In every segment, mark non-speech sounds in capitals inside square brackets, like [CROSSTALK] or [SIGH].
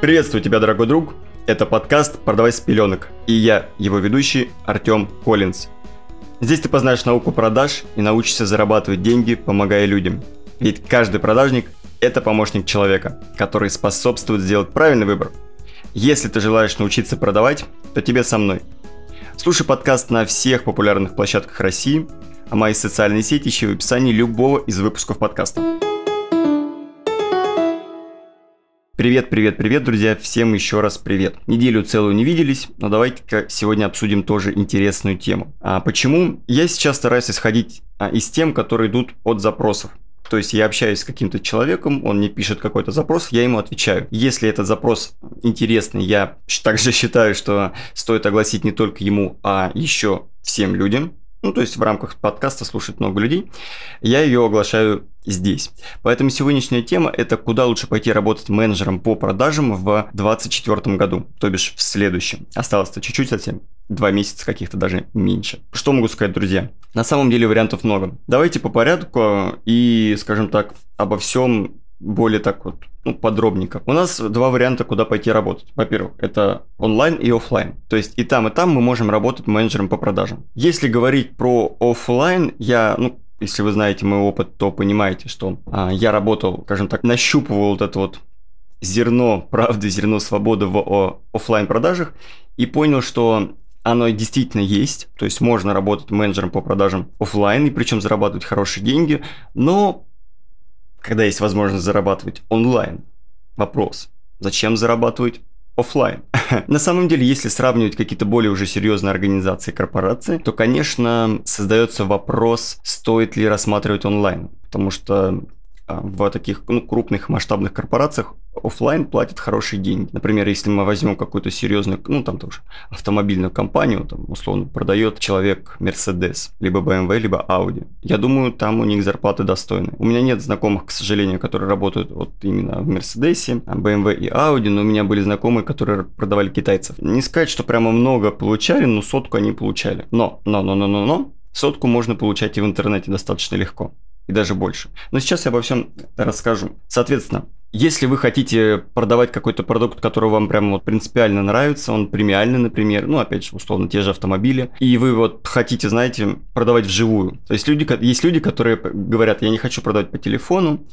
Приветствую тебя, дорогой друг. Это подкаст «Продавай с пеленок». И я, его ведущий, Артем Коллинз. Здесь ты познаешь науку продаж и научишься зарабатывать деньги, помогая людям. Ведь каждый продажник – это помощник человека, который способствует сделать правильный выбор. Если ты желаешь научиться продавать, то тебе со мной. Слушай подкаст на всех популярных площадках России, а мои социальные сети ищи в описании любого из выпусков подкаста. Привет, привет, привет, друзья, всем еще раз привет. Неделю целую не виделись, но давайте-ка сегодня обсудим тоже интересную тему. А почему? Я сейчас стараюсь исходить а, из тем, которые идут от запросов. То есть я общаюсь с каким-то человеком, он мне пишет какой-то запрос, я ему отвечаю. Если этот запрос интересный, я также считаю, что стоит огласить не только ему, а еще всем людям, ну, то есть в рамках подкаста слушает много людей, я ее оглашаю здесь. Поэтому сегодняшняя тема – это куда лучше пойти работать менеджером по продажам в 2024 году, то бишь в следующем. Осталось-то чуть-чуть совсем, два месяца каких-то даже меньше. Что могу сказать, друзья? На самом деле вариантов много. Давайте по порядку и, скажем так, обо всем более так вот ну, подробненько. У нас два варианта, куда пойти работать. Во-первых, это онлайн и офлайн. То есть и там, и там мы можем работать менеджером по продажам. Если говорить про офлайн, я, ну, если вы знаете мой опыт, то понимаете, что а, я работал, скажем так, нащупывал вот это вот зерно правды, зерно свободы в офлайн продажах и понял, что оно действительно есть, то есть можно работать менеджером по продажам офлайн и причем зарабатывать хорошие деньги, но когда есть возможность зарабатывать онлайн. Вопрос, зачем зарабатывать офлайн. [LAUGHS] На самом деле, если сравнивать какие-то более уже серьезные организации, корпорации, то, конечно, создается вопрос, стоит ли рассматривать онлайн. Потому что в таких ну, крупных масштабных корпорациях офлайн платят хорошие деньги. Например, если мы возьмем какую-то серьезную, ну там тоже автомобильную компанию, там условно продает человек Mercedes, либо BMW, либо Audi. Я думаю, там у них зарплаты достойны. У меня нет знакомых, к сожалению, которые работают вот именно в Mercedes, BMW и Audi, но у меня были знакомые, которые продавали китайцев. Не сказать, что прямо много получали, но сотку они получали. Но, но, но, но, но, но, сотку можно получать и в интернете достаточно легко и даже больше. Но сейчас я обо всем расскажу. Соответственно, если вы хотите продавать какой-то продукт, который вам прямо вот принципиально нравится, он премиальный, например, ну, опять же, условно, те же автомобили, и вы вот хотите, знаете, продавать вживую. То есть люди, есть люди, которые говорят, я не хочу продавать по телефону,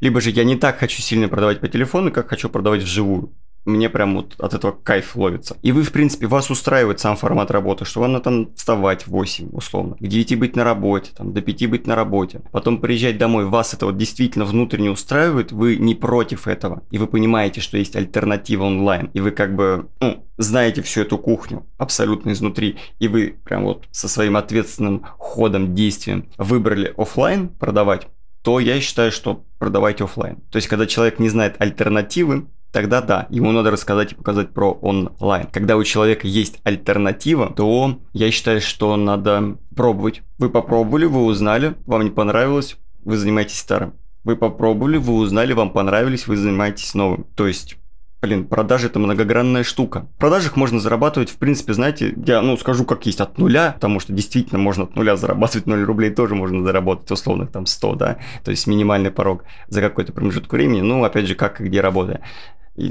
либо же я не так хочу сильно продавать по телефону, как хочу продавать вживую мне прям вот от этого кайф ловится. И вы, в принципе, вас устраивает сам формат работы, что вам надо там вставать в 8, условно, к 9 быть на работе, там, до 5 быть на работе, потом приезжать домой, вас это вот действительно внутренне устраивает, вы не против этого, и вы понимаете, что есть альтернатива онлайн, и вы как бы, ну, знаете всю эту кухню абсолютно изнутри, и вы прям вот со своим ответственным ходом, действием выбрали офлайн продавать, то я считаю, что продавайте офлайн. То есть, когда человек не знает альтернативы, тогда да, ему надо рассказать и показать про онлайн. Когда у человека есть альтернатива, то я считаю, что надо пробовать. Вы попробовали, вы узнали, вам не понравилось, вы занимаетесь старым. Вы попробовали, вы узнали, вам понравились, вы занимаетесь новым. То есть Блин, продажи это многогранная штука. В продажах можно зарабатывать, в принципе, знаете, я, ну, скажу как есть, от нуля, потому что действительно можно от нуля зарабатывать 0 рублей тоже можно заработать, условно, там 100, да, то есть минимальный порог за какой-то промежуток времени, ну, опять же, как и где работая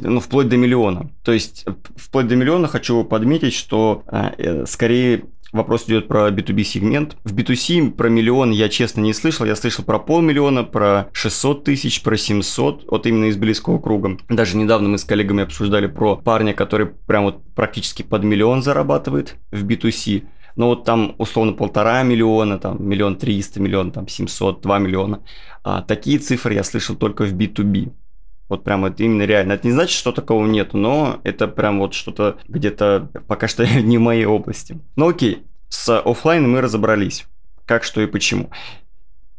ну, вплоть до миллиона. То есть, вплоть до миллиона хочу подметить, что а, э, скорее вопрос идет про B2B сегмент. В B2C про миллион я честно не слышал. Я слышал про полмиллиона, про 600 тысяч, про 700, вот именно из близкого круга. Даже недавно мы с коллегами обсуждали про парня, который прям вот практически под миллион зарабатывает в B2C. Но вот там условно полтора миллиона, там миллион триста, миллион там семьсот, два миллиона. А такие цифры я слышал только в B2B. Вот прям это именно реально. Это не значит, что такого нет, но это прям вот что-то где-то пока что [LAUGHS] не в моей области. Ну окей, с офлайном мы разобрались. Как, что и почему.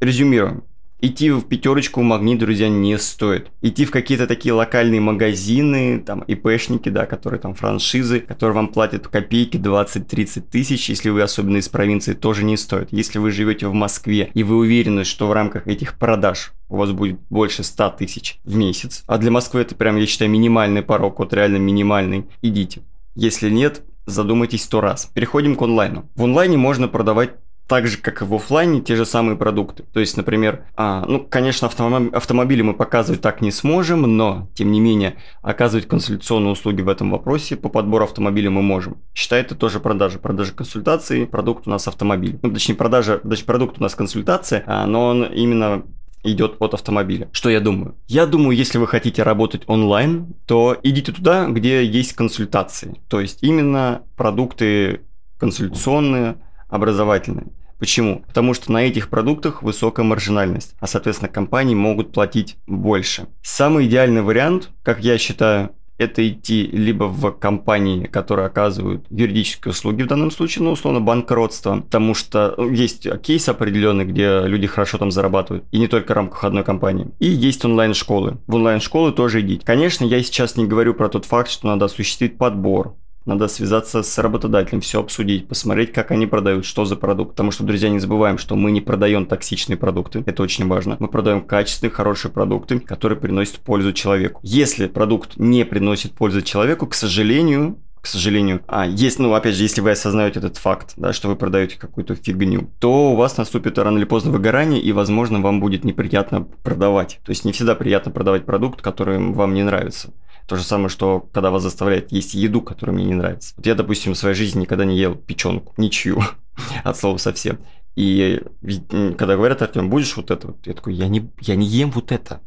Резюмируем. Идти в пятерочку в магнит, друзья, не стоит. Идти в какие-то такие локальные магазины, там, ИПшники, да, которые там франшизы, которые вам платят копейки 20-30 тысяч, если вы особенно из провинции, тоже не стоит. Если вы живете в Москве и вы уверены, что в рамках этих продаж у вас будет больше 100 тысяч в месяц, а для Москвы это прям, я считаю, минимальный порог, вот реально минимальный, идите. Если нет, задумайтесь сто раз. Переходим к онлайну. В онлайне можно продавать так же, как и в офлайне, те же самые продукты. То есть, например, а, ну, конечно, автомоб... автомобили мы показывать так не сможем, но, тем не менее, оказывать консультационные услуги в этом вопросе по подбору автомобиля мы можем. Считай, это тоже продажа. Продажа консультации, продукт у нас автомобиль. Ну, точнее, продажа, точнее, продукт у нас консультация, а, но он именно идет от автомобиля. Что я думаю? Я думаю, если вы хотите работать онлайн, то идите туда, где есть консультации. То есть именно продукты консультационные, образовательные. Почему? Потому что на этих продуктах высокая маржинальность, а соответственно компании могут платить больше. Самый идеальный вариант, как я считаю, это идти либо в компании, которые оказывают юридические услуги, в данном случае, ну, условно, банкротство, потому что ну, есть кейс определенный, где люди хорошо там зарабатывают, и не только в рамках одной компании. И есть онлайн-школы. В онлайн-школы тоже идите. Конечно, я сейчас не говорю про тот факт, что надо осуществить подбор, надо связаться с работодателем, все обсудить, посмотреть, как они продают, что за продукт. Потому что, друзья, не забываем, что мы не продаем токсичные продукты. Это очень важно. Мы продаем качественные, хорошие продукты, которые приносят пользу человеку. Если продукт не приносит пользу человеку, к сожалению, к сожалению. А, есть, ну, опять же, если вы осознаете этот факт, да, что вы продаете какую-то фигню, то у вас наступит рано или поздно выгорание, и, возможно, вам будет неприятно продавать. То есть не всегда приятно продавать продукт, который вам не нравится. То же самое, что когда вас заставляют есть еду, которая мне не нравится. Вот я, допустим, в своей жизни никогда не ел печенку, ничью, [LAUGHS] от слова совсем. И когда говорят, Артем, будешь вот это? Я такой, я не, я не ем вот это.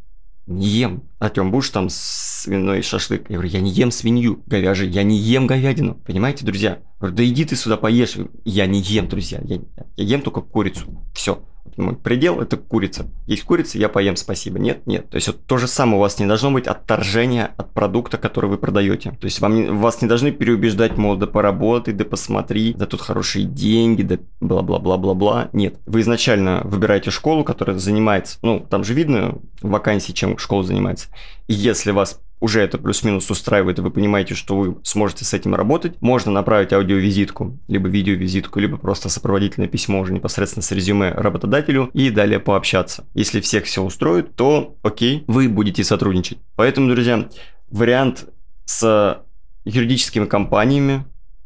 Не ем. Артем, будешь там свиной шашлык? Я говорю, я не ем свинью говяжий, я не ем говядину. Понимаете, друзья? Я говорю, да иди ты сюда поешь. Я не ем, друзья. Я, я ем только курицу. Все мой предел – это курица. Есть курица, я поем, спасибо. Нет, нет. То есть вот то же самое у вас не должно быть отторжение от продукта, который вы продаете. То есть вам вас не должны переубеждать, мол, да поработай, да посмотри, да тут хорошие деньги, да бла-бла-бла-бла-бла. Нет. Вы изначально выбираете школу, которая занимается, ну, там же видно вакансии, чем школа занимается. И если вас уже это плюс-минус устраивает, и вы понимаете, что вы сможете с этим работать, можно направить аудиовизитку, либо видеовизитку, либо просто сопроводительное письмо уже непосредственно с резюме работодателю и далее пообщаться. Если всех все устроит, то окей, вы будете сотрудничать. Поэтому, друзья, вариант с юридическими компаниями,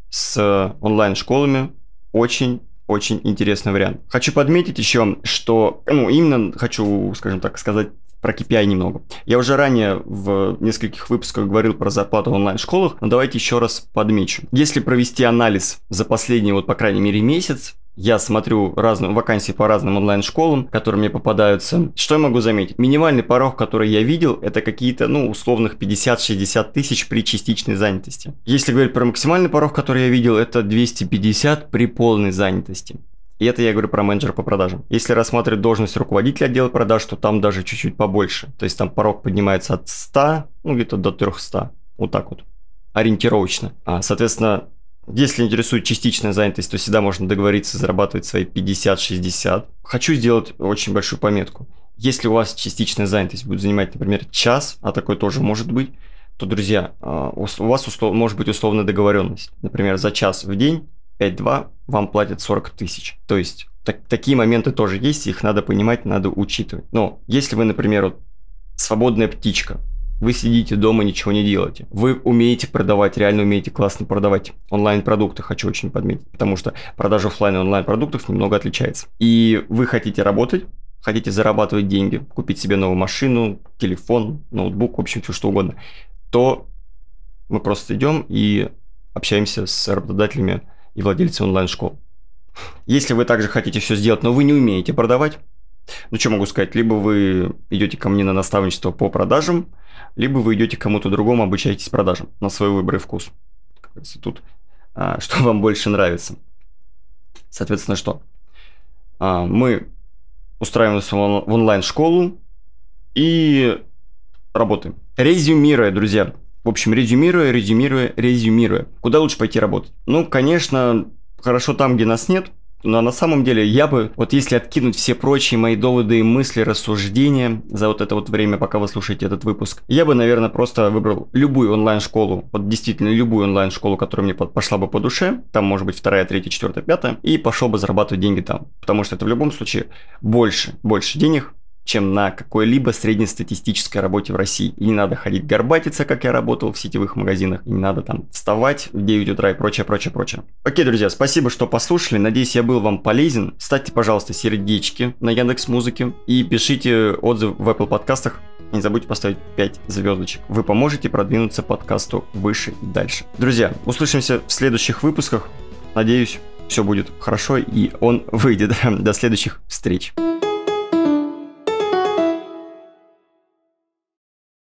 с онлайн-школами очень очень интересный вариант. Хочу подметить еще, что, ну, именно хочу, скажем так, сказать про KPI немного. Я уже ранее в нескольких выпусках говорил про зарплату в онлайн-школах, но давайте еще раз подмечу. Если провести анализ за последний, вот по крайней мере, месяц, я смотрю разные вакансии по разным онлайн-школам, которые мне попадаются. Что я могу заметить? Минимальный порог, который я видел, это какие-то, ну, условных 50-60 тысяч при частичной занятости. Если говорить про максимальный порог, который я видел, это 250 при полной занятости. И это я говорю про менеджера по продажам. Если рассматривать должность руководителя отдела продаж, то там даже чуть-чуть побольше. То есть там порог поднимается от 100, ну где-то до 300. Вот так вот. Ориентировочно. А, соответственно, если интересует частичная занятость, то всегда можно договориться зарабатывать свои 50-60. Хочу сделать очень большую пометку. Если у вас частичная занятость будет занимать, например, час, а такое тоже может быть, то, друзья, а, у вас услов, может быть условная договоренность. Например, за час в день 5.2 вам платят 40 тысяч. То есть так, такие моменты тоже есть, их надо понимать, надо учитывать. Но если вы, например, вот, свободная птичка, вы сидите дома, ничего не делаете. Вы умеете продавать, реально умеете классно продавать онлайн-продукты, хочу очень подметить, потому что продажа офлайн и онлайн-продуктов немного отличается. И вы хотите работать, хотите зарабатывать деньги, купить себе новую машину, телефон, ноутбук, в общем, все что угодно, то мы просто идем и общаемся с работодателями и владельцы онлайн-школ. Если вы также хотите все сделать, но вы не умеете продавать, ну что могу сказать, либо вы идете ко мне на наставничество по продажам, либо вы идете к кому-то другому, обучаетесь продажам на свой выбор и вкус. Тут а, [LAUGHS] что вам больше нравится. Соответственно, что? А, мы устраиваемся в онлайн-школу и работаем. Резюмируя, друзья, в общем, резюмируя, резюмируя, резюмируя. Куда лучше пойти работать? Ну, конечно, хорошо там, где нас нет, но на самом деле я бы, вот если откинуть все прочие мои доводы и мысли, рассуждения за вот это вот время, пока вы слушаете этот выпуск, я бы, наверное, просто выбрал любую онлайн-школу, вот действительно любую онлайн-школу, которая мне пошла бы по душе, там может быть вторая, третья, четвертая, пятая, и пошел бы зарабатывать деньги там. Потому что это в любом случае больше, больше денег, чем на какой-либо среднестатистической работе в России. И не надо ходить горбатиться, как я работал в сетевых магазинах, и не надо там вставать в 9 утра и прочее, прочее, прочее. Окей, друзья, спасибо, что послушали, надеюсь, я был вам полезен. Ставьте, пожалуйста, сердечки на Яндекс Музыке и пишите отзыв в Apple подкастах. Не забудьте поставить 5 звездочек. Вы поможете продвинуться подкасту выше и дальше. Друзья, услышимся в следующих выпусках. Надеюсь, все будет хорошо и он выйдет. [LAUGHS] До следующих встреч.